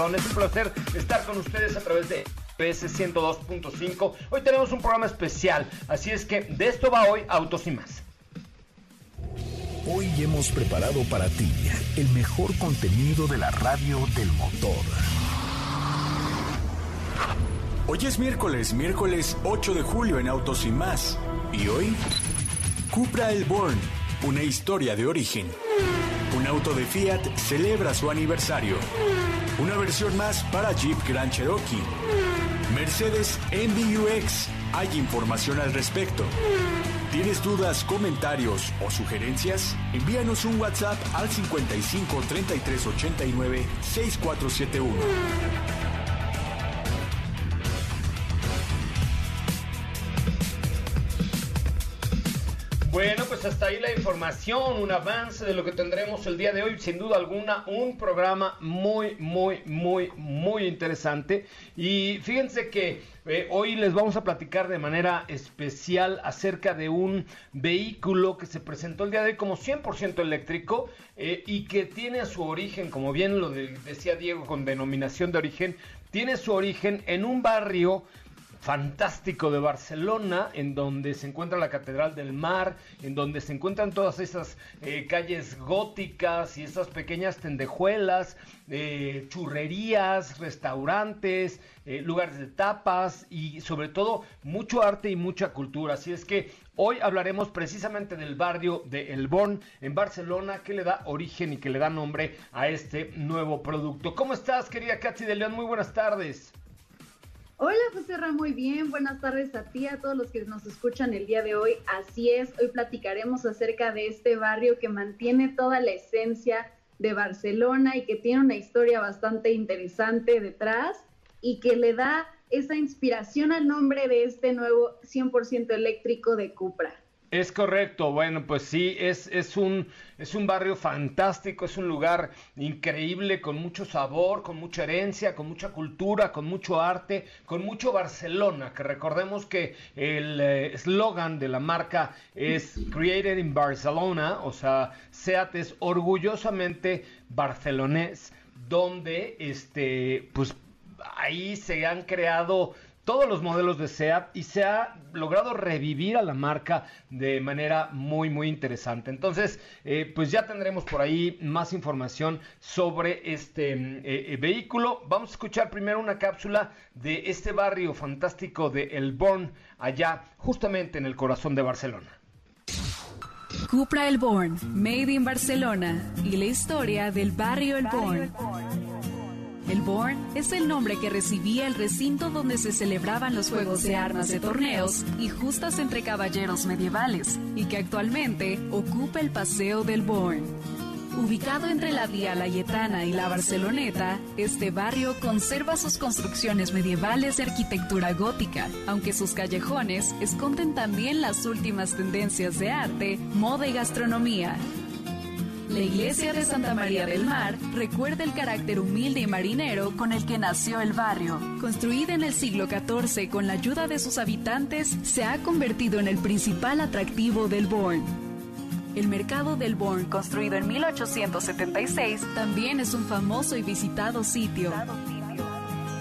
Es un placer estar con ustedes a través de PS 102.5. Hoy tenemos un programa especial, así es que de esto va hoy Autos y más. Hoy hemos preparado para ti el mejor contenido de la radio del motor. Hoy es miércoles, miércoles 8 de julio en Autos y más. Y hoy, Cupra El Born, una historia de origen. Un auto de Fiat celebra su aniversario. Una versión más para Jeep Grand Cherokee. Mercedes MBUX. Hay información al respecto. ¿Tienes dudas, comentarios o sugerencias? Envíanos un WhatsApp al 55 33 89 6471. Pues hasta ahí la información, un avance de lo que tendremos el día de hoy. Sin duda alguna, un programa muy, muy, muy, muy interesante. Y fíjense que eh, hoy les vamos a platicar de manera especial acerca de un vehículo que se presentó el día de hoy como 100% eléctrico eh, y que tiene su origen, como bien lo decía Diego con denominación de origen, tiene su origen en un barrio fantástico de Barcelona, en donde se encuentra la Catedral del Mar, en donde se encuentran todas esas eh, calles góticas y esas pequeñas tendejuelas, eh, churrerías, restaurantes, eh, lugares de tapas y sobre todo mucho arte y mucha cultura. Así es que hoy hablaremos precisamente del barrio de El Bon en Barcelona que le da origen y que le da nombre a este nuevo producto. ¿Cómo estás, querida Katy de León? Muy buenas tardes. Hola José Ra, muy bien. Buenas tardes a ti, a todos los que nos escuchan el día de hoy. Así es, hoy platicaremos acerca de este barrio que mantiene toda la esencia de Barcelona y que tiene una historia bastante interesante detrás y que le da esa inspiración al nombre de este nuevo 100% eléctrico de Cupra. Es correcto, bueno, pues sí, es, es, un, es un barrio fantástico, es un lugar increíble, con mucho sabor, con mucha herencia, con mucha cultura, con mucho arte, con mucho Barcelona, que recordemos que el eh, eslogan de la marca es Created in Barcelona, o sea, SEAT es orgullosamente barcelonés, donde este, pues ahí se han creado todos los modelos de SEAT y se ha logrado revivir a la marca de manera muy muy interesante. Entonces, eh, pues ya tendremos por ahí más información sobre este eh, eh, vehículo. Vamos a escuchar primero una cápsula de este barrio fantástico de El Born, allá justamente en el corazón de Barcelona. Cupra El Born, Made in Barcelona y la historia del barrio El Born. El Born es el nombre que recibía el recinto donde se celebraban los juegos de armas de torneos y justas entre caballeros medievales, y que actualmente ocupa el Paseo del Born. Ubicado entre la Vía Layetana y la Barceloneta, este barrio conserva sus construcciones medievales de arquitectura gótica, aunque sus callejones esconden también las últimas tendencias de arte, moda y gastronomía. La iglesia de Santa María del Mar recuerda el carácter humilde y marinero con el que nació el barrio. Construida en el siglo XIV con la ayuda de sus habitantes, se ha convertido en el principal atractivo del Bourne. El mercado del Bourne, construido en 1876, también es un famoso y visitado sitio.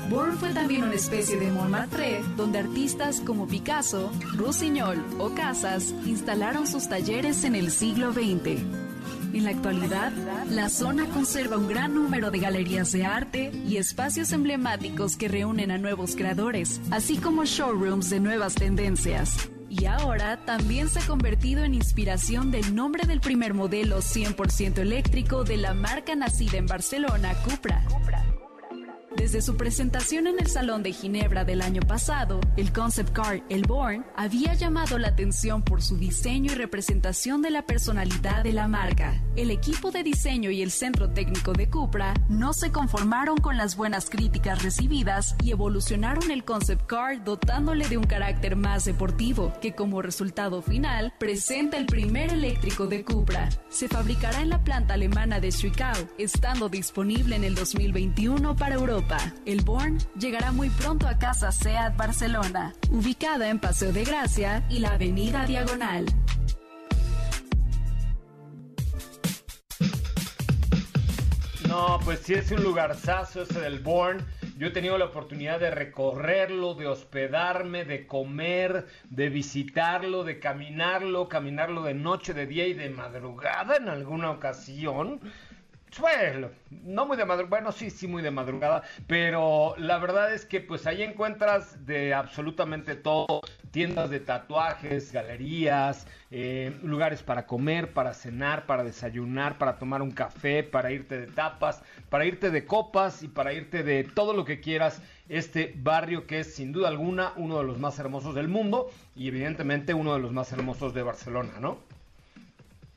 Bourne fue también una especie de Montmartre, donde artistas como Picasso, Rusiñol o Casas instalaron sus talleres en el siglo XX. En la actualidad, la zona conserva un gran número de galerías de arte y espacios emblemáticos que reúnen a nuevos creadores, así como showrooms de nuevas tendencias. Y ahora también se ha convertido en inspiración del nombre del primer modelo 100% eléctrico de la marca nacida en Barcelona, Cupra. Desde su presentación en el Salón de Ginebra del año pasado, el concept car El Born había llamado la atención por su diseño y representación de la personalidad de la marca. El equipo de diseño y el centro técnico de Cupra no se conformaron con las buenas críticas recibidas y evolucionaron el concept car dotándole de un carácter más deportivo, que como resultado final presenta el primer eléctrico de Cupra. Se fabricará en la planta alemana de Zwickau, estando disponible en el 2021 para Europa. El Born llegará muy pronto a Casa SEAT Barcelona, ubicada en Paseo de Gracia y la Avenida Diagonal. No, pues sí es un lugarzazo ese del Born. Yo he tenido la oportunidad de recorrerlo, de hospedarme, de comer, de visitarlo, de caminarlo, caminarlo de noche, de día y de madrugada en alguna ocasión. Bueno, no muy de madrugada, bueno, sí, sí, muy de madrugada, pero la verdad es que pues ahí encuentras de absolutamente todo, tiendas de tatuajes, galerías, eh, lugares para comer, para cenar, para desayunar, para tomar un café, para irte de tapas, para irte de copas y para irte de todo lo que quieras. Este barrio que es sin duda alguna uno de los más hermosos del mundo y evidentemente uno de los más hermosos de Barcelona, ¿no?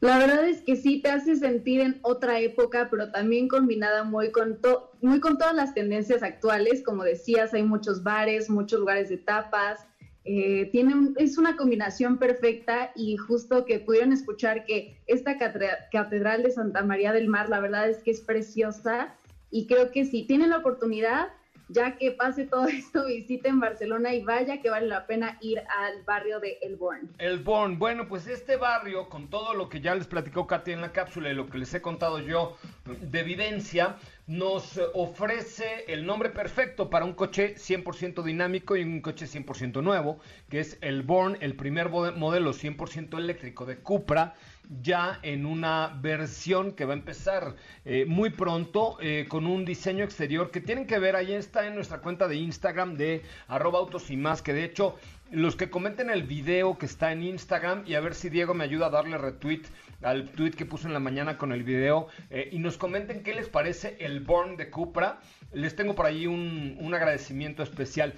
La verdad es que sí te hace sentir en otra época, pero también combinada muy con, muy con todas las tendencias actuales. Como decías, hay muchos bares, muchos lugares de tapas. Eh, tiene es una combinación perfecta y justo que pudieron escuchar que esta catedral de Santa María del Mar, la verdad es que es preciosa y creo que si tienen la oportunidad, ya que pase todo esto, visiten Barcelona y vaya que vale la pena ir al barrio de El Born. El Born, bueno, pues este barrio, con todo lo que ya les platicó Katy en la cápsula y lo que les he contado yo de evidencia, nos ofrece el nombre perfecto para un coche 100% dinámico y un coche 100% nuevo, que es el Born, el primer modelo 100% eléctrico de Cupra ya en una versión que va a empezar eh, muy pronto eh, con un diseño exterior que tienen que ver, ahí está en nuestra cuenta de Instagram de arroba autos y más, que de hecho los que comenten el video que está en Instagram y a ver si Diego me ayuda a darle retweet al tweet que puso en la mañana con el video eh, y nos comenten qué les parece el Born de Cupra. Les tengo por ahí un, agradecimiento especial.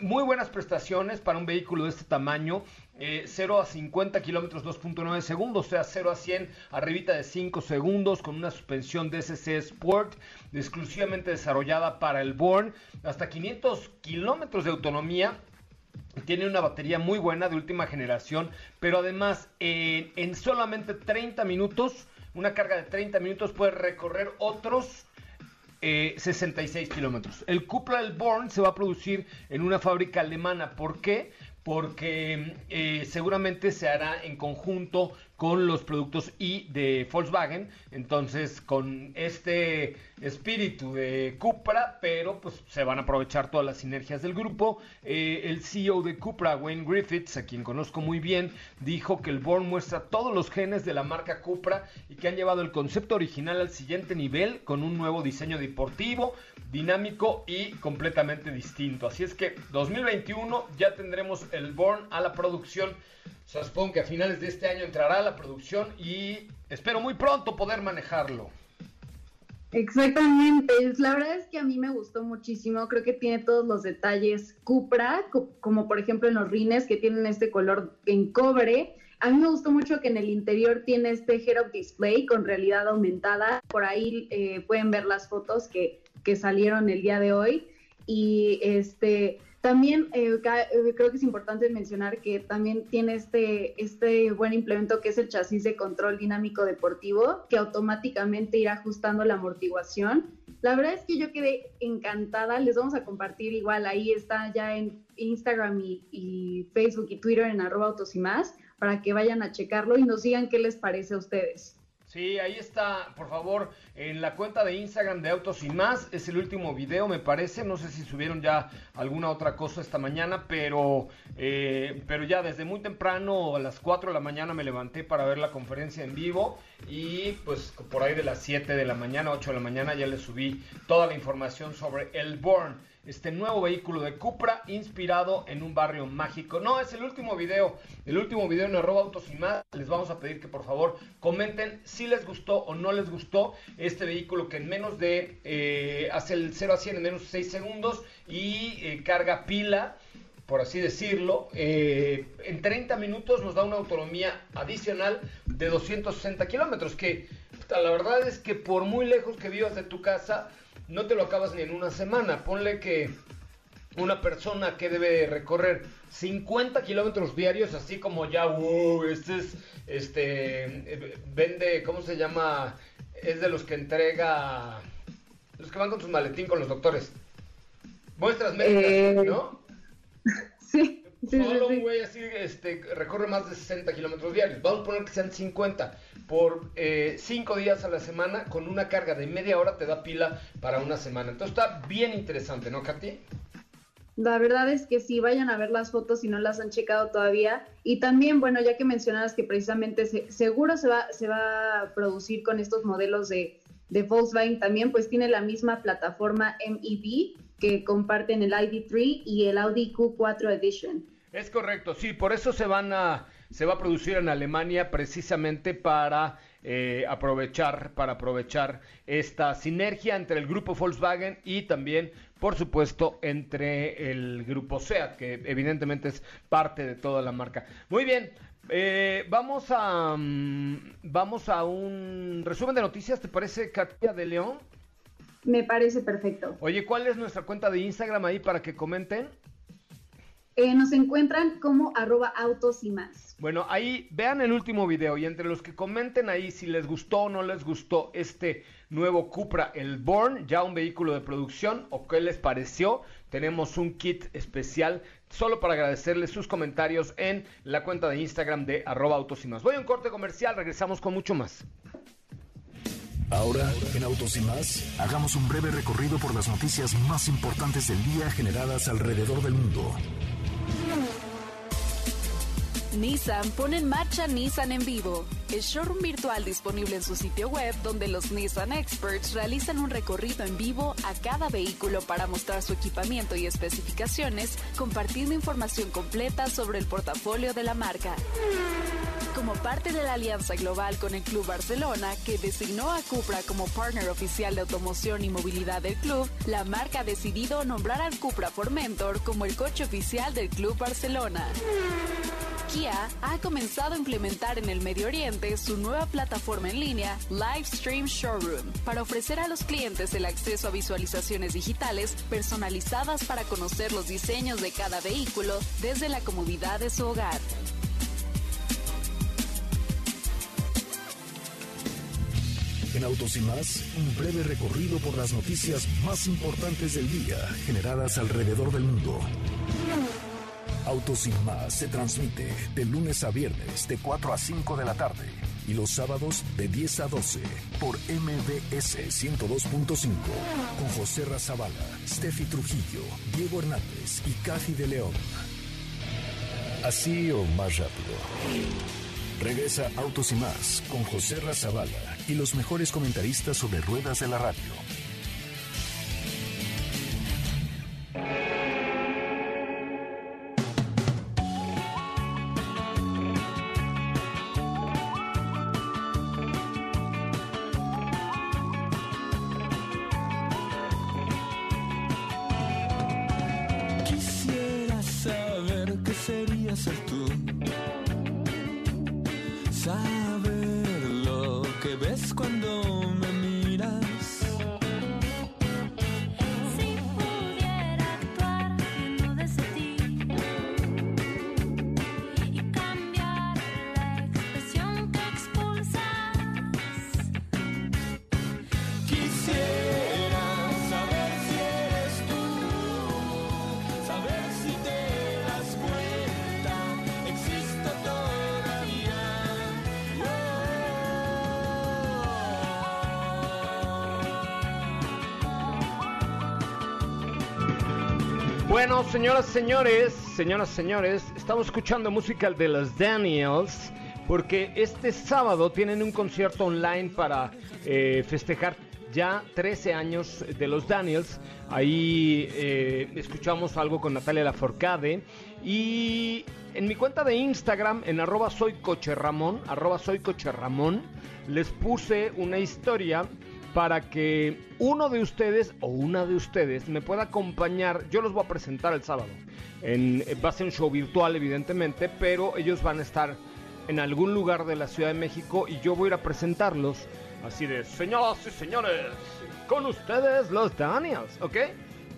muy buenas prestaciones para un vehículo de este tamaño. 0 eh, a 50 kilómetros 2.9 segundos, o sea 0 a 100 arribita de 5 segundos con una suspensión DSC Sport exclusivamente desarrollada para el Born, hasta 500 kilómetros de autonomía. Tiene una batería muy buena de última generación, pero además en solamente 30 minutos, una carga de 30 minutos puede recorrer otros 66 eh, kilómetros. El del Born se va a producir en una fábrica alemana. ¿Por qué? porque eh, seguramente se hará en conjunto con los productos I de Volkswagen, entonces con este espíritu de Cupra, pero pues se van a aprovechar todas las sinergias del grupo. Eh, el CEO de Cupra, Wayne Griffiths, a quien conozco muy bien, dijo que el Born muestra todos los genes de la marca Cupra y que han llevado el concepto original al siguiente nivel con un nuevo diseño deportivo, dinámico y completamente distinto. Así es que 2021 ya tendremos el Born a la producción supongo que a finales de este año entrará la producción y espero muy pronto poder manejarlo. Exactamente, la verdad es que a mí me gustó muchísimo, creo que tiene todos los detalles Cupra, como por ejemplo en los rines que tienen este color en cobre. A mí me gustó mucho que en el interior tiene este head-up display con realidad aumentada. Por ahí eh, pueden ver las fotos que, que salieron el día de hoy. Y este, también eh, eh, creo que es importante mencionar que también tiene este, este buen implemento que es el chasis de control dinámico deportivo, que automáticamente irá ajustando la amortiguación. La verdad es que yo quedé encantada, les vamos a compartir igual, ahí está ya en Instagram y, y Facebook y Twitter en arroba autos y más, para que vayan a checarlo y nos digan qué les parece a ustedes. Sí, ahí está, por favor, en la cuenta de Instagram de Autos y más. Es el último video, me parece. No sé si subieron ya alguna otra cosa esta mañana, pero, eh, pero ya desde muy temprano, a las 4 de la mañana, me levanté para ver la conferencia en vivo. Y pues por ahí de las 7 de la mañana, 8 de la mañana, ya les subí toda la información sobre el Born este nuevo vehículo de Cupra inspirado en un barrio mágico. No, es el último video, el último video en arroba autos y más. Les vamos a pedir que por favor comenten si les gustó o no les gustó este vehículo que en menos de, eh, hace el 0 a 100 en menos de 6 segundos y eh, carga pila por así decirlo, eh, en 30 minutos nos da una autonomía adicional de 260 kilómetros, que la verdad es que por muy lejos que vivas de tu casa, no te lo acabas ni en una semana. Ponle que una persona que debe recorrer 50 kilómetros diarios, así como ya, uh, este es, este, vende, ¿cómo se llama? Es de los que entrega, los que van con su maletín con los doctores. Muestras médicas, eh, ¿no? Sí. Solo un güey así este, recorre más de 60 kilómetros diarios. Vamos a poner que sean 50 por 5 eh, días a la semana con una carga de media hora te da pila para una semana. Entonces está bien interesante, ¿no, Katy? La verdad es que sí, vayan a ver las fotos si no las han checado todavía. Y también, bueno, ya que mencionabas que precisamente seguro se va, se va a producir con estos modelos de, de Volkswagen también, pues tiene la misma plataforma MEV que comparten el ID3 y el Audi Q4 Edition. Es correcto, sí, por eso se van a se va a producir en Alemania precisamente para eh, aprovechar para aprovechar esta sinergia entre el grupo Volkswagen y también por supuesto entre el grupo SEAT que evidentemente es parte de toda la marca. Muy bien, eh, vamos a mm, vamos a un resumen de noticias. ¿Te parece Katia de León? Me parece perfecto. Oye, ¿cuál es nuestra cuenta de Instagram ahí para que comenten? Eh, nos encuentran como arroba autos y más. Bueno, ahí vean el último video y entre los que comenten ahí si les gustó o no les gustó este nuevo Cupra, el Born, ya un vehículo de producción o qué les pareció, tenemos un kit especial solo para agradecerles sus comentarios en la cuenta de Instagram de arroba autos y más. Voy a un corte comercial, regresamos con mucho más. Ahora, en Autos y más, hagamos un breve recorrido por las noticias más importantes del día generadas alrededor del mundo. Nissan pone en marcha Nissan en vivo, el showroom virtual disponible en su sitio web donde los Nissan Experts realizan un recorrido en vivo a cada vehículo para mostrar su equipamiento y especificaciones, compartiendo información completa sobre el portafolio de la marca. Como parte de la alianza global con el Club Barcelona, que designó a Cupra como partner oficial de automoción y movilidad del club, la marca ha decidido nombrar al Cupra Formentor como el coche oficial del Club Barcelona. Kia ha comenzado a implementar en el Medio Oriente su nueva plataforma en línea Livestream Showroom para ofrecer a los clientes el acceso a visualizaciones digitales personalizadas para conocer los diseños de cada vehículo desde la comodidad de su hogar. En Autos y más, un breve recorrido por las noticias más importantes del día generadas alrededor del mundo. Autos y más se transmite de lunes a viernes de 4 a 5 de la tarde y los sábados de 10 a 12 por MBS 102.5 con José Razabala, Steffi Trujillo, Diego Hernández y Cathy de León. Así o más rápido. Regresa Autos y más con José Razabala y los mejores comentaristas sobre ruedas de la radio señoras, señores, señoras, señores, estamos escuchando música de los Daniels porque este sábado tienen un concierto online para eh, festejar ya 13 años de los Daniels. Ahí eh, escuchamos algo con Natalia Laforcade y en mi cuenta de Instagram, en arroba soy arroba soy les puse una historia para que uno de ustedes o una de ustedes me pueda acompañar. Yo los voy a presentar el sábado. En, va a ser un show virtual, evidentemente, pero ellos van a estar en algún lugar de la Ciudad de México y yo voy a ir a presentarlos. Así de, señoras y señores, con ustedes los Daniels, ¿ok?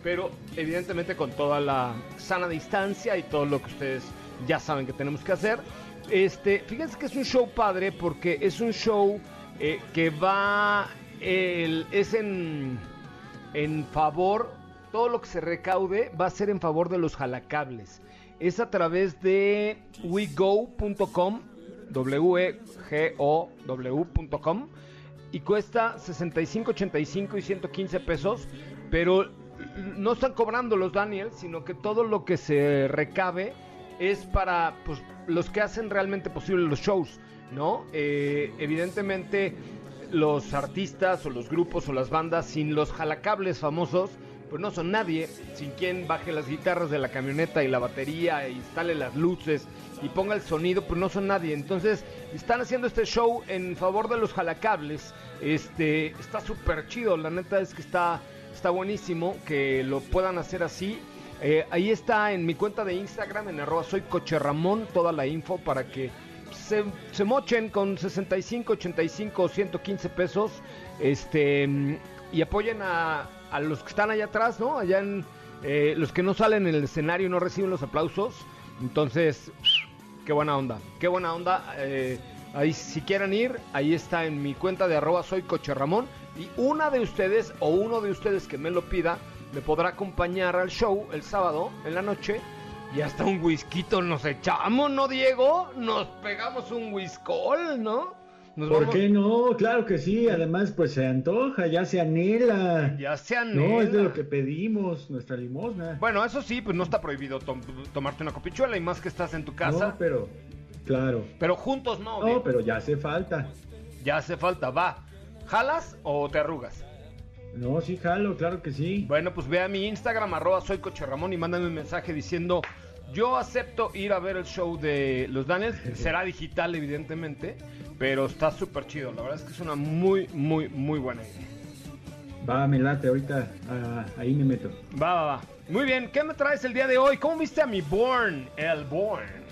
Pero evidentemente con toda la sana distancia y todo lo que ustedes ya saben que tenemos que hacer. Este, fíjense que es un show padre porque es un show eh, que va es en, en favor, todo lo que se recaude va a ser en favor de los jalacables. Es a través de wego.com, W-E-G-O-W.com, y cuesta 65, 85 y 115 pesos, pero no están cobrando los Daniels, sino que todo lo que se recabe es para pues, los que hacen realmente posible los shows, ¿no? Eh, evidentemente los artistas o los grupos o las bandas sin los jalacables famosos, pues no son nadie, sin quien baje las guitarras de la camioneta y la batería, e instale las luces y ponga el sonido, pues no son nadie. Entonces, están haciendo este show en favor de los jalacables. Este, está súper chido, la neta es que está, está buenísimo que lo puedan hacer así. Eh, ahí está en mi cuenta de Instagram, en arroba soy coche Ramón, toda la info para que se, se mochen con 65, 85 o 115 pesos. Este y apoyen a, a los que están allá atrás, ¿no? Allá en eh, los que no salen en el escenario no reciben los aplausos. Entonces, qué buena onda, qué buena onda. eh, ahí si quieren ir, ahí está en mi cuenta de arroba soy coche Ramón. Y una de ustedes o uno de ustedes que me lo pida, me podrá acompañar al show el sábado en la noche. Y hasta un whisky nos echamos, ¿no, Diego? Nos pegamos un whiskol, ¿no? Nos ¿Por vamos- qué no? Claro que sí. Además, pues se antoja, ya se anhela. Ya se No, es de anhela. lo que pedimos, nuestra limosna. Bueno, eso sí, pues no está prohibido tom- tomarte una copichuela y más que estás en tu casa. No, pero, claro. Pero juntos no, No, pero ya hace falta. Ya hace falta, va. ¿Jalas o te arrugas? No, sí, jalo, claro que sí. Bueno, pues ve a mi Instagram, arroba soy Coche Ramón y mándame un mensaje diciendo yo acepto ir a ver el show de los Daniels. Será digital, evidentemente, pero está súper chido. La verdad es que es una muy, muy, muy buena idea. Va, me late, ahorita ah, ahí me meto. Va, va, va. Muy bien, ¿qué me traes el día de hoy? ¿Cómo viste a mi Born? El Born.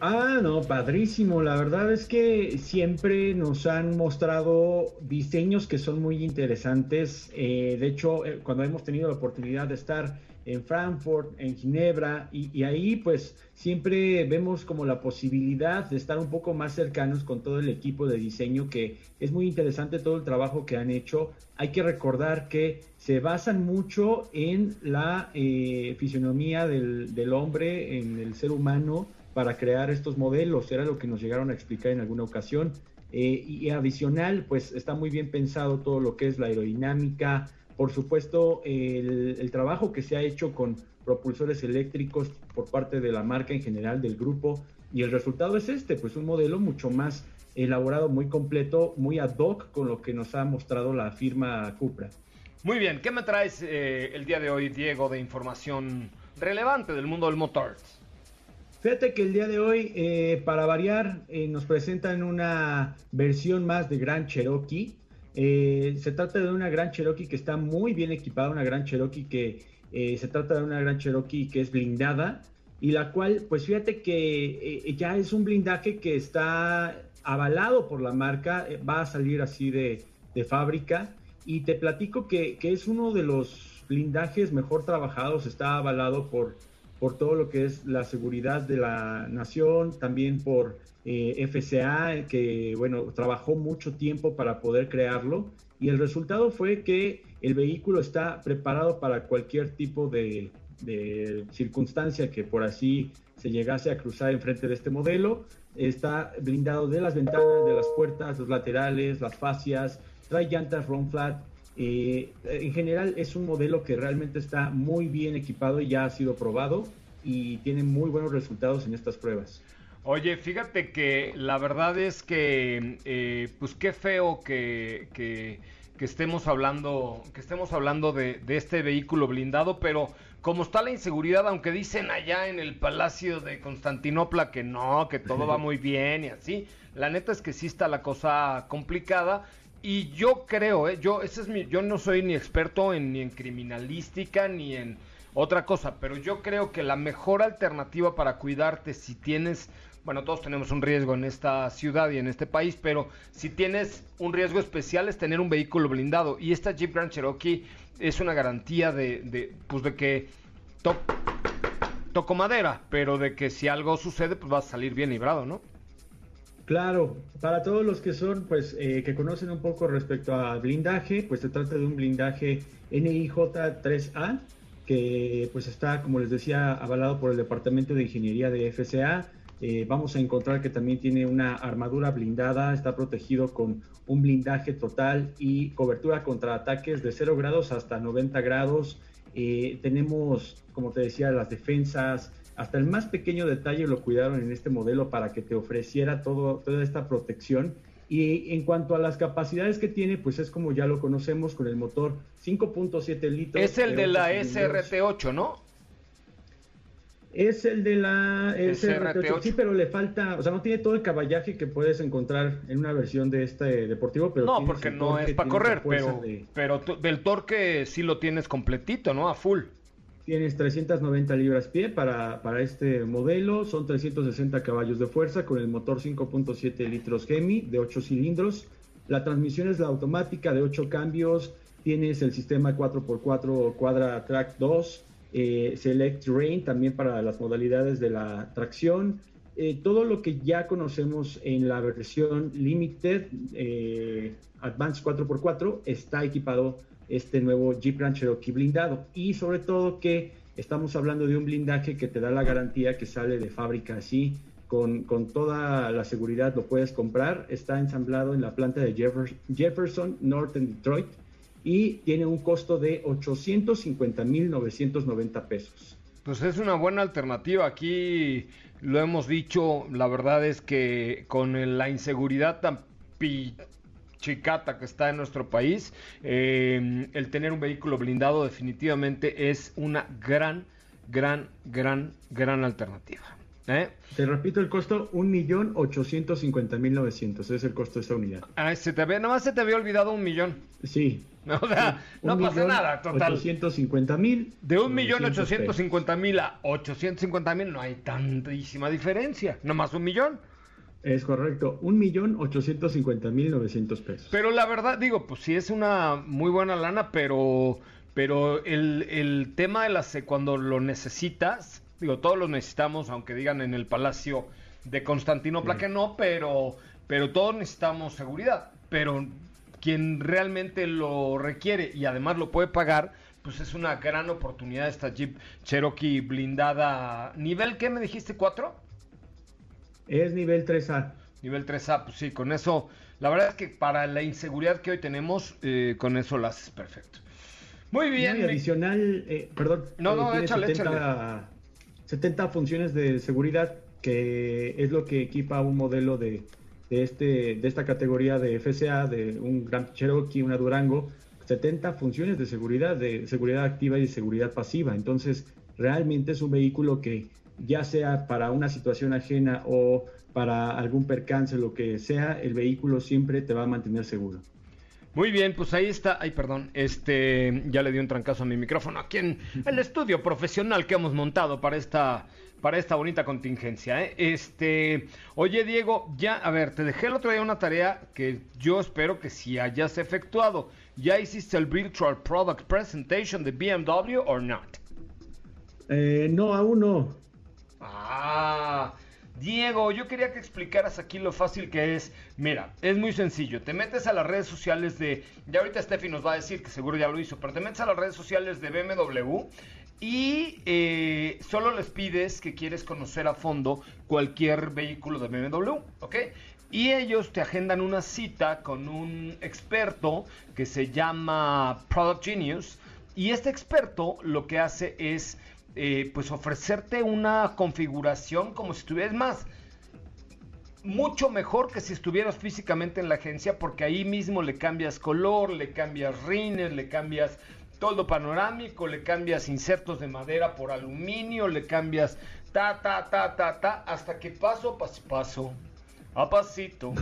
Ah, no, padrísimo. La verdad es que siempre nos han mostrado diseños que son muy interesantes. Eh, de hecho, eh, cuando hemos tenido la oportunidad de estar en Frankfurt, en Ginebra, y, ahí pues siempre vemos como la posibilidad de estar un poco más cercanos con todo el equipo de diseño, que es muy interesante todo el trabajo que han hecho. Hay que recordar que se basan mucho en la eh, fisionomía del, del hombre, en el ser humano, para crear estos modelos, era lo que nos llegaron a explicar en alguna ocasión. Eh, y adicional, pues está muy bien pensado todo lo que es la aerodinámica, por supuesto, el, el trabajo que se ha hecho con propulsores eléctricos por parte de la marca en general, del grupo, y el resultado es este, pues un modelo mucho más elaborado, muy completo, muy ad hoc con lo que nos ha mostrado la firma Cupra. Muy bien, ¿qué me traes eh, el día de hoy, Diego, de información relevante del mundo del motor? Fíjate que el día de hoy, eh, para variar, eh, nos presentan una versión más de Gran Cherokee. Eh, se trata de una Gran Cherokee que está muy bien equipada, una Gran Cherokee que eh, se trata de una Gran Cherokee que es blindada y la cual, pues fíjate que eh, ya es un blindaje que está avalado por la marca, eh, va a salir así de, de fábrica. Y te platico que, que es uno de los blindajes mejor trabajados, está avalado por, por todo lo que es la seguridad de la nación, también por eh, FCA, que bueno, trabajó mucho tiempo para poder crearlo. Y el resultado fue que el vehículo está preparado para cualquier tipo de, de circunstancia que por así se llegase a cruzar enfrente de este modelo. Está blindado de las ventanas, de las puertas, los laterales, las fascias, trae llantas run flat. Eh, en general es un modelo que realmente está muy bien equipado y ya ha sido probado y tiene muy buenos resultados en estas pruebas. Oye, fíjate que la verdad es que, eh, pues qué feo que, que, que estemos hablando, que estemos hablando de, de este vehículo blindado, pero como está la inseguridad, aunque dicen allá en el Palacio de Constantinopla que no, que todo va muy bien y así, la neta es que sí está la cosa complicada. Y yo creo, eh, yo, ese es mi, yo no soy ni experto en, ni en criminalística ni en otra cosa, pero yo creo que la mejor alternativa para cuidarte si tienes, bueno, todos tenemos un riesgo en esta ciudad y en este país, pero si tienes un riesgo especial es tener un vehículo blindado. Y esta Jeep Grand Cherokee es una garantía de, de pues de que to- toco madera, pero de que si algo sucede, pues vas a salir bien librado, ¿no? Claro, para todos los que son, pues, eh, que conocen un poco respecto a blindaje, pues se trata de un blindaje NIJ3A, que pues está, como les decía, avalado por el Departamento de Ingeniería de FCA. Eh, vamos a encontrar que también tiene una armadura blindada, está protegido con un blindaje total y cobertura contra ataques de 0 grados hasta 90 grados. Eh, tenemos, como te decía, las defensas, hasta el más pequeño detalle lo cuidaron en este modelo para que te ofreciera todo, toda esta protección. Y en cuanto a las capacidades que tiene, pues es como ya lo conocemos con el motor 5.7 litros. Es el de la ocho cilindros. SRT8, ¿no? Es el de la SRT8. SRT8, sí, pero le falta, o sea, no tiene todo el caballaje que puedes encontrar en una versión de este deportivo, pero No, porque no torque, es para correr, pero, de- pero tú- del torque sí lo tienes completito, ¿no? A full. Tienes 390 libras pie para, para este modelo, son 360 caballos de fuerza con el motor 5.7 litros Gemi de 8 cilindros. La transmisión es la automática de 8 cambios, tienes el sistema 4x4 Quadra Track 2, eh, Select Terrain también para las modalidades de la tracción. Eh, todo lo que ya conocemos en la versión Limited eh, Advanced 4x4 está equipado este nuevo Jeep Grand Cherokee blindado. Y sobre todo que estamos hablando de un blindaje que te da la garantía que sale de fábrica así con, con toda la seguridad lo puedes comprar. Está ensamblado en la planta de Jeffer- Jefferson North en Detroit y tiene un costo de 850.990 pesos. Pues es una buena alternativa. Aquí lo hemos dicho, la verdad es que con la inseguridad tan pichicata que está en nuestro país, eh, el tener un vehículo blindado definitivamente es una gran, gran, gran, gran alternativa. ¿eh? te repito el costo 1.850.900 es el costo de esta unidad Ay, se te había, nada más se te había olvidado un millón. sí O sea, no pasa nada, total. 850.000 De un millón 900 ochocientos pesos. cincuenta mil a ochocientos cincuenta mil no hay tantísima diferencia, nomás un millón. Es correcto, 1.850.900 pesos. Pero la verdad, digo, pues sí es una muy buena lana, pero, pero el, el tema de las cuando lo necesitas, digo, todos lo necesitamos, aunque digan en el Palacio de Constantinopla Sí. que no, pero, pero todos necesitamos seguridad. Pero quien realmente lo requiere y además lo puede pagar, pues es una gran oportunidad esta Jeep Cherokee blindada. ¿Nivel qué me dijiste? ¿Cuatro? Es nivel 3A. Nivel 3A, pues sí, con eso, la verdad es que para la inseguridad que hoy tenemos, eh, con eso lo haces perfecto. Muy bien. y adicional, eh, perdón, No, eh, no, tiene échale, 70, 70 funciones de seguridad, que es lo que equipa un modelo de, de, este, de esta categoría de FCA, de un Grand Cherokee, una Durango, 70 funciones de seguridad, de seguridad activa y de seguridad pasiva. Entonces, realmente es un vehículo que ya sea para una situación ajena o para algún percance, lo que sea, el vehículo siempre te va a mantener seguro. Muy bien, pues ahí está. Ay, perdón. Este, ya le di un trancazo a mi micrófono aquí en el estudio profesional que hemos montado para esta para esta bonita contingencia, ¿eh? Este, oye Diego, ya, a ver, te dejé el otro día una tarea que yo espero que si hayas efectuado. ¿Ya hiciste el Virtual Product Presentation de BMW or not? Eh, no, aún no. Ah, Diego, yo quería que explicaras aquí lo fácil que es. Mira, es muy sencillo. Te metes a las redes sociales de. Ya ahorita Steffi nos va a decir que seguro ya lo hizo, pero te metes a las redes sociales de BMW y eh, solo les pides que quieres conocer a fondo cualquier vehículo de BMW, ¿ok? Y ellos te agendan una cita con un experto que se llama Product Genius. Y este experto lo que hace es eh, pues ofrecerte una configuración como si estuvieras más mucho mejor que si estuvieras físicamente en la agencia porque ahí mismo le cambias color, le cambias rines, le cambias todo panorámico, le cambias insertos de madera por aluminio, le cambias ta ta ta ta ta hasta que paso a paso a pasito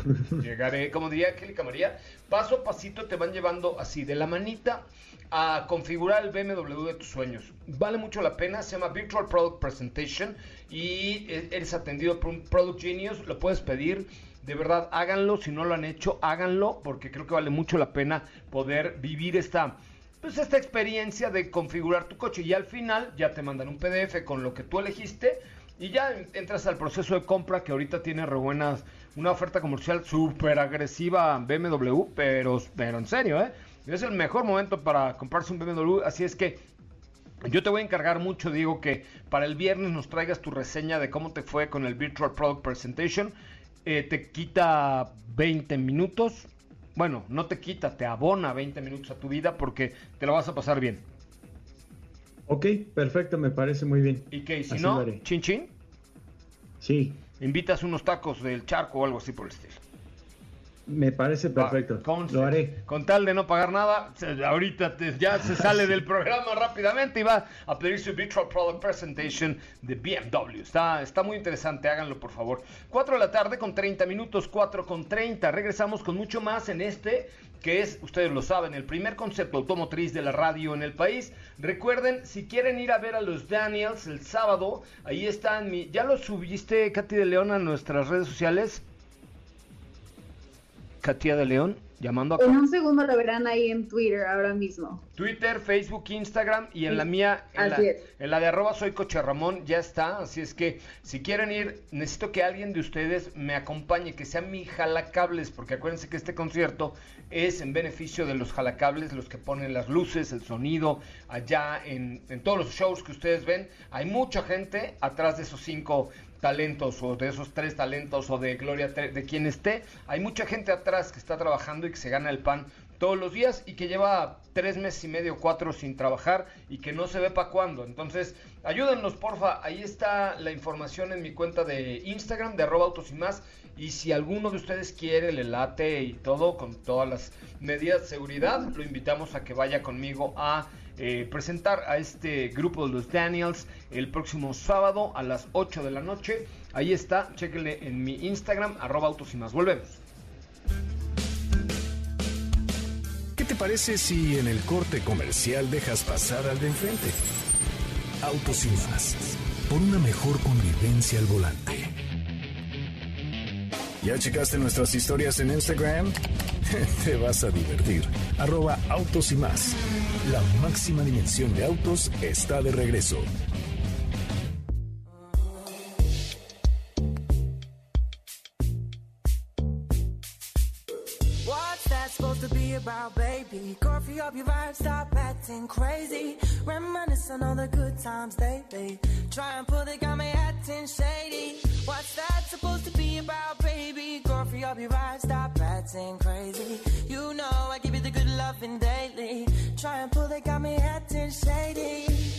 llegaré, como diría Angélica María, paso a pasito te van llevando así de la manita a configurar el BMW de tus sueños. Vale mucho la pena, se llama Virtual Product Presentation y e- eres atendido por un Product Genius, lo puedes pedir. De verdad, háganlo, si no lo han hecho, háganlo, porque creo que vale mucho la pena poder vivir esta, pues esta experiencia de configurar tu coche. Y al final ya te mandan un PDF con lo que tú elegiste y ya entras al proceso de compra que ahorita tiene re buenas, una oferta comercial súper agresiva BMW, pero, pero en serio, ¿eh? Es el mejor momento para comprarse un BMW, así es que yo te voy a encargar mucho, digo, que para el viernes nos traigas tu reseña de cómo te fue con el Virtual Product Presentation. Eh, te quita 20 minutos. Bueno, no te quita, te abona 20 minutos a tu vida porque te lo vas a pasar bien. Ok, perfecto, me parece muy bien. ¿Y que si Así no, chin chin, Sí, invitas unos tacos del charco o algo así por el estilo. me parece perfecto. Lo haré. Con tal de no pagar nada, se- ahorita te- ya se sale del programa rápidamente y va a pedir su Virtual Product Presentation de BMW. Está, está muy interesante, háganlo por favor. 4 de la tarde con 30 minutos, 4 con 30. Regresamos con mucho más en este, que es, ustedes lo saben, el primer concepto automotriz de la radio en el país. Recuerden, si quieren ir a ver a los Daniels el sábado, ahí están. Mi, ¿Ya lo subiste, Katy de León, a nuestras redes sociales? Katia de León, llamando a En un segundo lo verán ahí en Twitter ahora mismo. Twitter, Facebook, Instagram y en la mía, en la, en la de arroba soy coche Ramón, ya está. Así es que si quieren ir, necesito que alguien de ustedes me acompañe, que sea mi jalacables, porque acuérdense que este concierto es en beneficio de los jalacables, los que ponen las luces, el sonido, allá en, en todos los shows que ustedes ven. Hay mucha gente atrás de esos cinco talentos o de esos tres talentos o de Gloria, de quien esté. Hay mucha gente atrás que está trabajando y que se gana el pan todos los días y que lleva tres meses y medio, cuatro sin trabajar y que no se ve para cuándo. Entonces, ayúdennos, porfa. Ahí está la información en mi cuenta de Instagram, de arroba autos y más. Y si alguno de ustedes quiere, le late y todo, con todas las medidas de seguridad, lo invitamos a que vaya conmigo a eh, presentar a este grupo de los Daniels el próximo sábado a las 8 de la noche. Ahí está, chéquenle en mi Instagram, arroba autos. Volvemos. ¿Qué te parece si en el corte comercial dejas pasar al de enfrente? Autos. Por una mejor convivencia al volante. ¿Ya checaste nuestras historias en Instagram? Te vas a divertir. Arroba autos y más. La máxima dimensión de autos está de regreso. Up your vibe, stop acting crazy. Reminisce on all the good times lately. Try and pull the got me acting shady. What's that Coffee up your vibe, stop acting crazy. You know I give you the good loving daily. Try and pull the got me acting shady.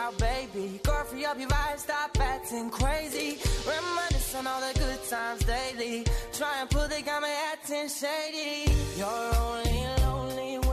About, baby? Girl, free up your vibe, stop acting crazy. Reminiscing all the good times daily. Try and pull the me acting shady. You're only lonely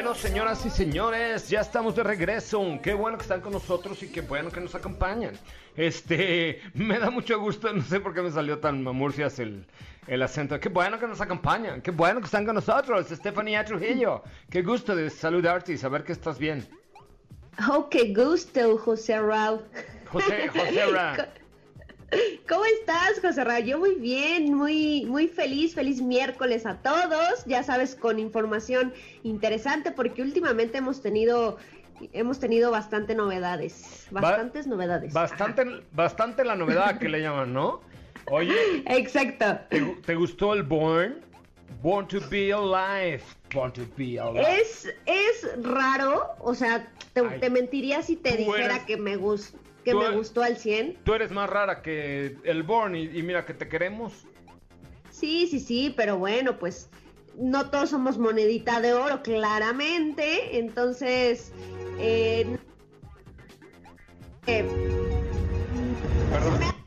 Bueno, señoras y señores, ya estamos de regreso. Qué bueno que están con nosotros y qué bueno que nos acompañan. Este, me da mucho gusto, no sé por qué me salió tan mamurcias el, el acento. Qué bueno que nos acompañan, qué bueno que están con nosotros. Estefanía Trujillo, qué gusto de saludarte y saber que estás bien. Oh, qué gusto, José Raúl. José, José Ra. ¿Cómo estás, José Raúl? Yo muy bien, muy, muy feliz, feliz miércoles a todos. Ya sabes, con información interesante, porque últimamente hemos tenido, hemos tenido bastante novedades, bastantes novedades. Bastante, bastante la novedad que le llaman, ¿no? Oye, Exacto. ¿te, gu- te gustó el Born? Born to be alive. Born to be alive. Es, es raro, o sea, te, mentiría si te dijera eres- que me gus- que me eres- gustó al 100. Tú eres más rara que el Born y, y mira que te queremos. Sí, sí, sí, pero bueno, pues no todos somos monedita de oro, claramente. Entonces, eh, eh, Perdón.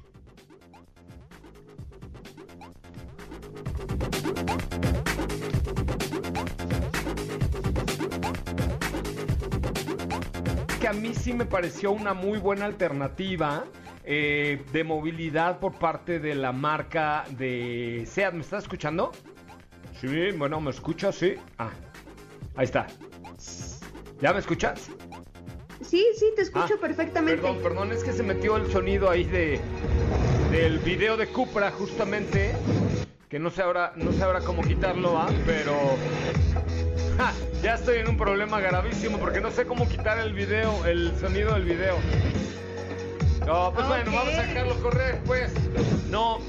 A mí sí me pareció una muy buena alternativa eh, de movilidad por parte de la marca de SEAT. ¿Me estás escuchando? Sí, bueno, ¿me escuchas? Sí. Ah, ahí está. ¿Ya me escuchas? sí, sí, te escucho Ah, perfectamente. Perdón, perdón, es que se metió el sonido ahí de del video de Cupra justamente, que no sé ahora, no sé ahora cómo quitarlo, ¿ah? pero ¡ja! ya estoy en un problema gravísimo porque no sé cómo quitar el video, el sonido del video. No, pues bueno, vamos a dejarlo correr, pues. No,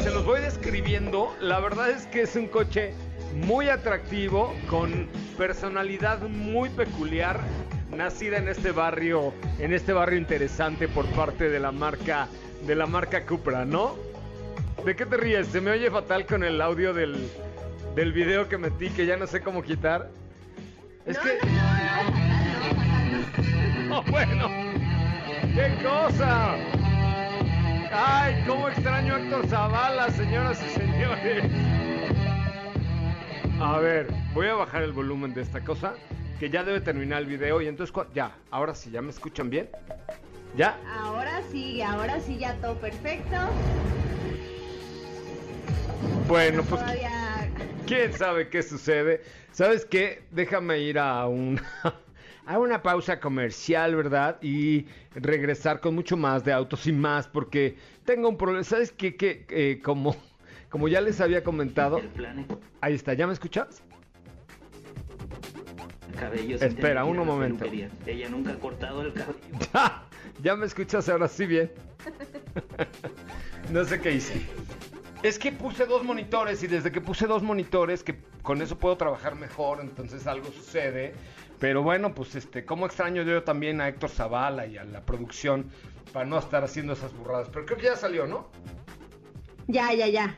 se los voy describiendo. La verdad es que es un coche muy atractivo, con personalidad muy peculiar, nacida en este barrio, en este barrio interesante por parte de la marca, de la marca Cupra, ¿no? ¿De qué te ríes? Se me oye fatal con el audio del, del video que metí, que ya no sé cómo quitar. Es no, que. no, no, ¡Oh, bueno! ¡Qué cosa! ¡Ay, cómo extraño a Héctor Zavala, señoras y señores! A ver, voy a bajar el volumen de esta cosa, que ya debe terminar el video y entonces... Ya, ahora sí, ¿ya me escuchan bien? ¿Ya? Ahora sí, ahora sí, ya todo perfecto. Bueno, pues Todavía. Quién sabe qué sucede. ¿Sabes qué? Déjame ir a un... A una pausa comercial, ¿verdad? Y regresar con mucho más de autos y más, porque tengo un problema. ¿Sabes qué? Que eh, como, como ya les había comentado. Ahí está, ¿ya me escuchas? cabello Espera, un momento. Ella nunca ha cortado el cabello. Ya me escuchas ahora sí bien. no sé qué hice. Es que puse dos monitores y desde que puse dos monitores, que con eso puedo trabajar mejor, entonces algo sucede. Pero bueno, pues este, cómo extraño yo también a Héctor Zavala y a la producción para no estar haciendo esas burradas. Pero creo que ya salió, ¿no? Ya, ya, ya.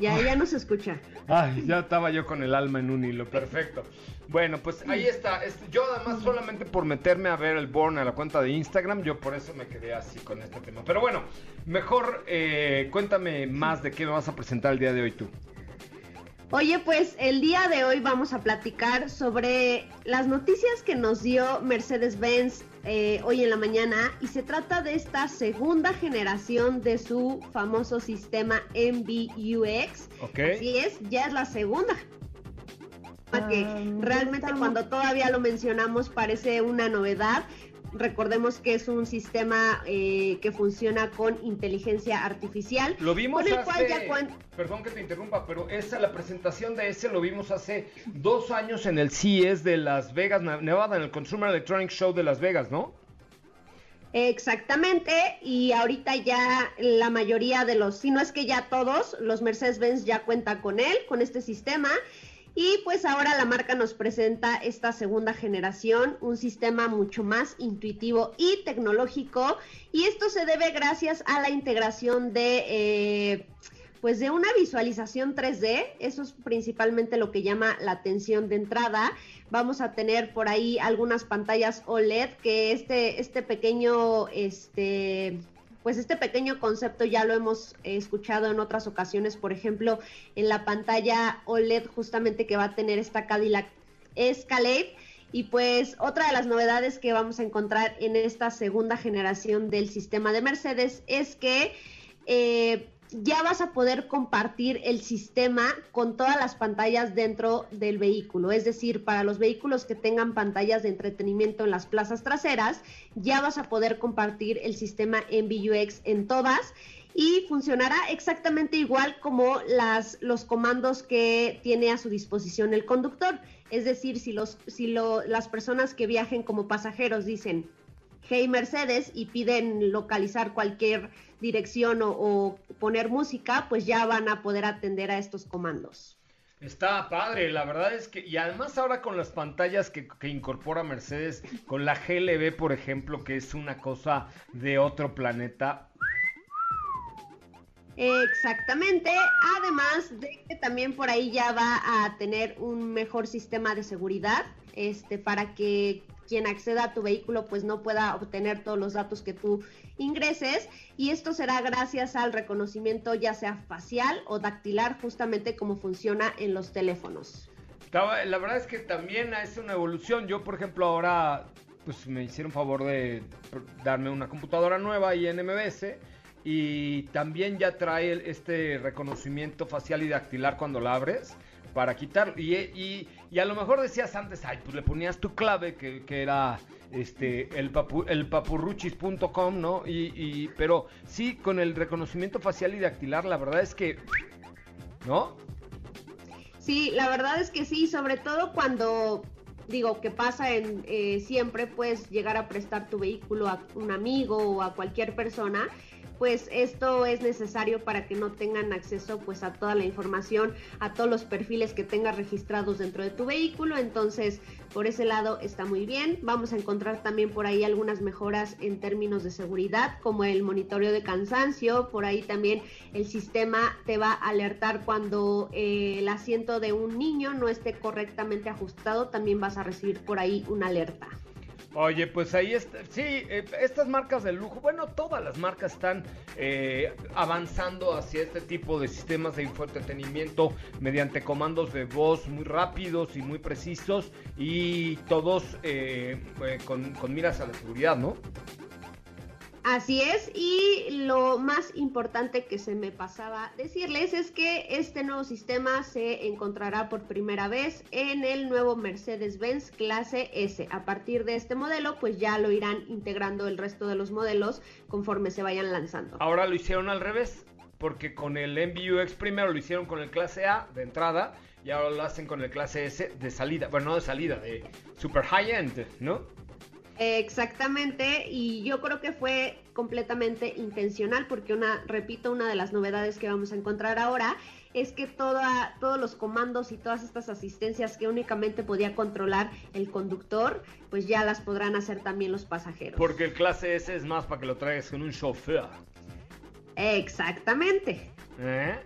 Ya, ya no se escucha. Ay, ya estaba yo con el alma en un hilo, perfecto. Bueno, pues ahí está. Yo además solamente por meterme a ver el Born a la cuenta de Instagram, yo por eso me quedé así con este tema. Pero bueno, mejor eh, cuéntame más de qué me vas a presentar el día de hoy tú. Oye, pues el día de hoy vamos a platicar sobre las noticias que nos dio Mercedes-Benz eh, hoy en la mañana y se trata de esta segunda generación de su famoso sistema MBUX. Ok. Así es, ya es la segunda. Que realmente cuando todavía lo mencionamos parece una novedad. Recordemos que es un sistema eh, que funciona con inteligencia artificial. Lo vimos con el hace... cual ya cuan- Perdón que te interrumpa, pero esa, la presentación de ese lo vimos hace dos años en el CES de Las Vegas, Nevada, en el Consumer Electronic Show de Las Vegas, ¿no? Exactamente, y ahorita ya la mayoría de los, si no es que ya todos, los Mercedes-Benz ya cuentan con él, con este sistema. Y pues ahora la marca nos presenta esta segunda generación, un sistema mucho más intuitivo y tecnológico. Y esto se debe gracias a la integración de... eh, pues de una visualización 3D, eso es principalmente lo que llama la atención de entrada. Vamos a tener por ahí algunas pantallas OLED que este, este pequeño, este, pues este pequeño concepto ya lo hemos eh, escuchado en otras ocasiones, por ejemplo, en la pantalla OLED justamente que va a tener esta Cadillac Escalade. Y pues otra de las novedades que vamos a encontrar en esta segunda generación del sistema de Mercedes es que eh, ya vas a poder compartir el sistema con todas las pantallas dentro del vehículo. Es decir, para los vehículos que tengan pantallas de entretenimiento en las plazas traseras, ya vas a poder compartir el sistema MBUX en todas y funcionará exactamente igual como las, los comandos que tiene a su disposición el conductor. Es decir, si, los, si lo, las personas que viajen como pasajeros dicen, Hey Mercedes y piden localizar cualquier dirección o, o, poner música, pues ya van a poder atender a estos comandos. Está padre, la verdad es que, y además ahora con las pantallas que, que, incorpora Mercedes, con la GLB, por ejemplo, que es una cosa de otro planeta. Exactamente, además de que también por ahí ya va a tener un mejor sistema de seguridad, este, para que quien acceda a tu vehículo pues no pueda obtener todos los datos que tú ingreses y esto será gracias al reconocimiento ya sea facial o dactilar justamente como funciona en los teléfonos. La verdad es que también es una evolución. Yo por ejemplo ahora pues me hicieron favor de darme una computadora nueva ahí en MBS y también ya trae este reconocimiento facial y dactilar cuando la abres para quitarlo. Y, y, y, a lo mejor decías antes, ay, pues le ponías tu clave, que, que era este el, papu, el papurruchis.com, ¿no? Y, y, pero sí, con el reconocimiento facial y dactilar, la verdad es que, ¿no? Sí, la verdad es que sí, sobre todo cuando digo que pasa en eh, siempre puedes llegar a prestar tu vehículo a un amigo o a cualquier persona pues esto es necesario para que no tengan acceso pues a toda la información, a todos los perfiles que tengas registrados dentro de tu vehículo, entonces por ese lado está muy bien. Vamos a encontrar también por ahí algunas mejoras en términos de seguridad, como el monitoreo de cansancio, por ahí también el sistema te va a alertar cuando eh, el asiento de un niño no esté correctamente ajustado, también vas a recibir por ahí una alerta. Oye, pues ahí está. Sí, eh, estas marcas de lujo, bueno, todas las marcas están eh, avanzando hacia este tipo de sistemas de infoentretenimiento mediante comandos de voz muy rápidos y muy precisos y todos eh, con, con miras a la seguridad, ¿no? Así es, y lo más importante que se me pasaba decirles es que este nuevo sistema se encontrará por primera vez en el nuevo Mercedes-Benz clase S. A partir de este modelo, pues ya lo irán integrando el resto de los modelos conforme se vayan lanzando. Ahora lo hicieron al revés, porque con el MBUX primero lo hicieron con el clase A de entrada y ahora lo hacen con el clase S de salida, bueno, no de salida, de super high-end, ¿no? Exactamente, y yo creo que fue completamente intencional porque una, repito, una de las novedades que vamos a encontrar ahora es que toda, todos los comandos y todas estas asistencias que únicamente podía controlar el conductor, pues ya las podrán hacer también los pasajeros. Porque el clase S es más para que lo traigas con un chofer. Exactamente. ¿Eh?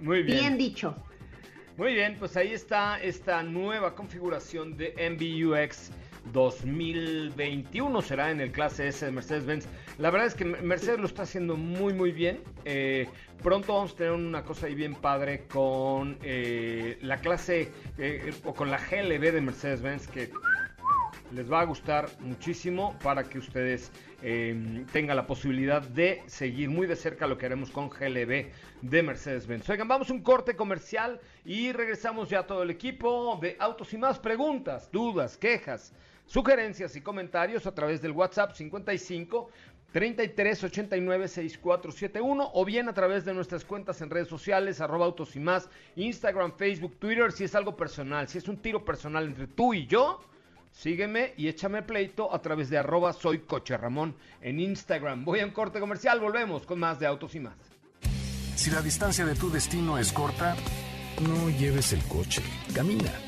Muy bien. Bien dicho. Muy bien, pues ahí está esta nueva configuración de MBUX 2021 será en el clase S de Mercedes-Benz. La verdad es que Mercedes lo está haciendo muy muy bien. Eh, pronto vamos a tener una cosa ahí bien padre con eh, la clase eh, o con la GLB de Mercedes-Benz que les va a gustar muchísimo para que ustedes eh, tengan la posibilidad de seguir muy de cerca lo que haremos con GLB de Mercedes-Benz. Oigan, vamos a un corte comercial y regresamos ya todo el equipo de Autos y más preguntas, dudas, quejas, sugerencias y comentarios a través del WhatsApp 55 33 89 6471 o bien a través de nuestras cuentas en redes sociales, arroba autos y más, Instagram, Facebook, Twitter, si es algo personal, si es un tiro personal entre tú y yo, sígueme y échame pleito a través de arroba soy Ramón en Instagram. Voy a un corte comercial, volvemos con más de autos y más. Si la distancia de tu destino es corta, No lleves el coche, camina.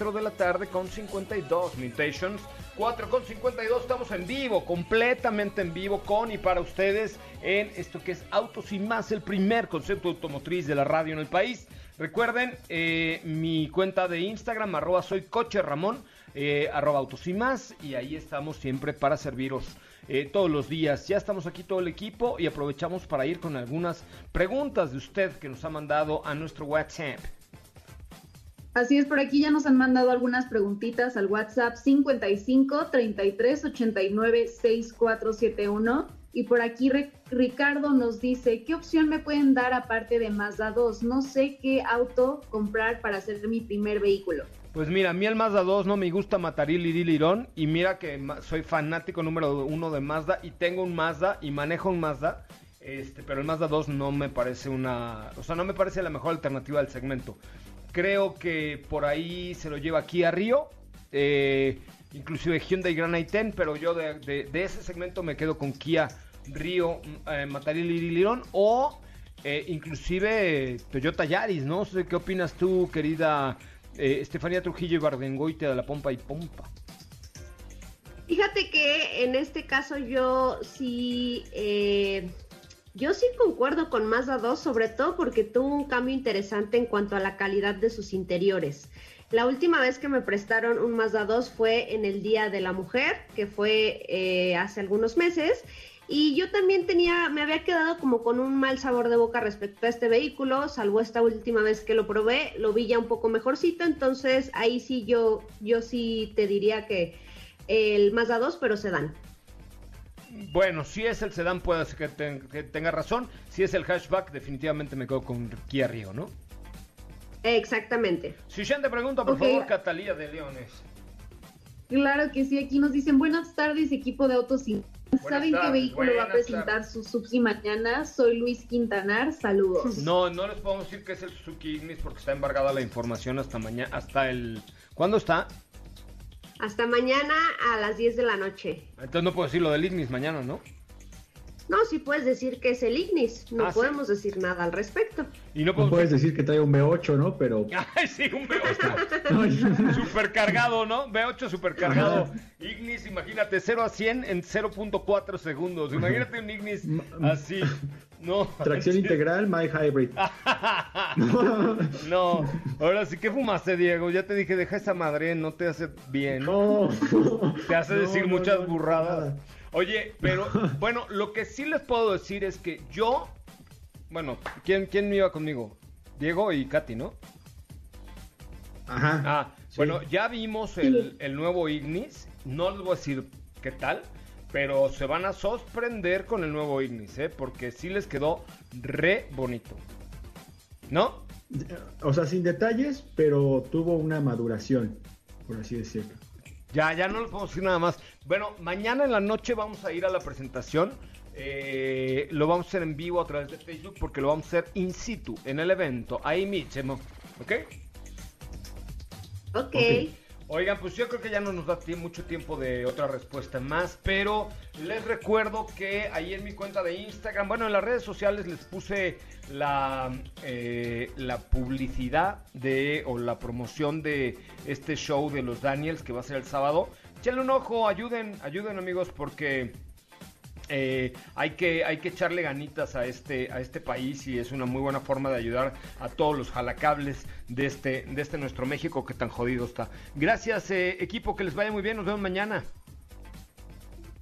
4 de la tarde con 52 Mutations. 4 con 52, estamos en vivo, completamente en vivo, con y para ustedes en esto que es Autos y Más, el primer concepto automotriz de la radio en el país. Recuerden eh, mi cuenta de Instagram, arroba soy coche Ramón, eh, arroba Autos y Más, y ahí estamos siempre para serviros eh, todos los días. Ya estamos aquí todo el equipo y aprovechamos para ir con algunas preguntas de usted que nos ha mandado a nuestro WhatsApp. Así es, por aquí ya nos han mandado algunas preguntitas al WhatsApp 55 33 89 6471. Y por aquí Ricardo nos dice, ¿qué opción me pueden dar aparte de Mazda 2? No sé qué auto comprar para hacer mi primer vehículo. Pues mira, a mí el Mazda 2 no me gusta Mataril y Dilirón. Y mira que soy fanático número uno de Mazda y tengo un Mazda y manejo un Mazda. Este, pero el Mazda 2 no me parece una... O sea, no me parece la mejor alternativa del segmento. Creo que por ahí se lo lleva aquí a Río. eh, inclusive Hyundai Grand i10, pero yo de, ese segmento me quedo con Kia Río, eh. O eh, inclusive Toyota Yaris, ¿no? qué opinas tú, querida eh, Estefanía Trujillo y Bardengoite de la Pompa y Pompa. Fíjate que en este caso yo sí, eh, yo sí concuerdo con Mazda 2, sobre todo porque tuvo un cambio interesante en cuanto a la calidad de sus interiores. La última vez que me prestaron un Mazda 2 fue en el Día de la Mujer, que fue eh, hace algunos meses. Y yo también tenía, me había quedado como con un mal sabor de boca respecto a este vehículo, salvo esta última vez que lo probé, lo vi ya un poco mejorcito, entonces ahí sí yo, yo sí te diría que el Mazda 2, pero sedán. Bueno, si es el sedán puede ser que, ten- que tenga razón. Si es el hatchback, definitivamente me quedo con Kia Río, ¿no? Exactamente. Si te pregunta, por favor, Catalía de Leones. Claro que sí, aquí nos dicen buenas tardes, equipo de autos y ¿Saben qué vehículo va a presentar su Subsi mañana? Soy Luis Quintanar, saludos. No, no les podemos decir que es el Suzuki Ignis porque está embargada la información hasta mañana, hasta el... ¿Cuándo está? Hasta mañana a las 10 de la noche. Entonces no puedo decir lo del Ignis mañana, ¿no? No, sí puedes decir que es el Ignis. No Ah, ¿sí? podemos decir nada al respecto. Y no puedes decir que trae un V8, ¿no? Pero Ay, sí, un V8 supercargado, ¿no? V8 supercargado. Ignis, imagínate, 0 a 100 en 0.4 segundos. Imagínate un Ignis así. No. tracción Sí. integral, My Hybrid. No, ahora sí, ¿qué fumaste, Diego? Ya te dije, deja esa madre, no te hace bien. No. Te hace No, decir no, muchas no, burradas. nada. Oye, pero bueno, lo que sí les puedo decir es que yo, bueno, ¿quién, quién me iba conmigo? Diego y Katy, ¿no? Ajá. Ah, Sí. bueno, ya vimos el, el nuevo Ignis. No les voy a decir qué tal, pero se van a sorprender con el nuevo Ignis, ¿eh? Porque sí les quedó re bonito. ¿No? O sea, sin detalles, pero tuvo una maduración, por así decirlo. Ya, ya no les podemos decir nada más. Bueno, mañana en la noche vamos a ir a la presentación. Eh, lo vamos a hacer en vivo a través de Facebook porque lo vamos a hacer in situ, en el evento, ahí mismo. ¿Ok? Ok. Ok. Oigan, pues yo creo que ya no nos da mucho tiempo de otra respuesta más, pero les recuerdo que ahí en mi cuenta de Instagram, bueno, en las redes sociales les puse la, eh, la publicidad de o la promoción de este show de los Daniels que va a ser el sábado. Échenle un ojo, ayuden, ayuden amigos, porque eh, hay, que, hay que echarle ganitas a este, a este país y es una muy buena forma de ayudar a todos los jalacables de este, de este nuestro México que tan jodido está. Gracias eh, equipo, que les vaya muy bien, nos vemos mañana.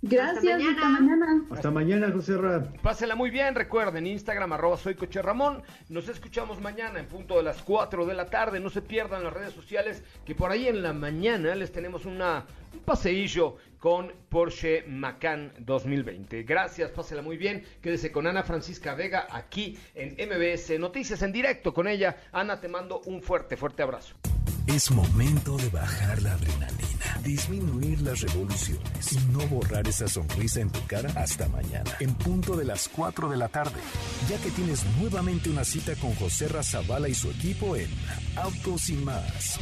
Gracias, Hasta hasta mañana. Hasta mañana, José Ra. Pásenla muy bien, recuerden, Instagram arroba soy Coche Ramón. Nos escuchamos mañana en punto de las 4 de la tarde. No se pierdan las redes sociales, que por ahí en la mañana les tenemos una, un paseillo con Porsche Macan 2020. Gracias, pásenla muy bien. Quédese con Ana Francisca Vega aquí en MBS Noticias en directo con ella. Ana, te mando un fuerte, fuerte abrazo. Es momento de bajar la adrenalina, disminuir las revoluciones y no borrar esa sonrisa en tu cara hasta mañana, en punto de las 4 de la tarde, ya que tienes nuevamente una cita con José Razabala y su equipo en Autos y más.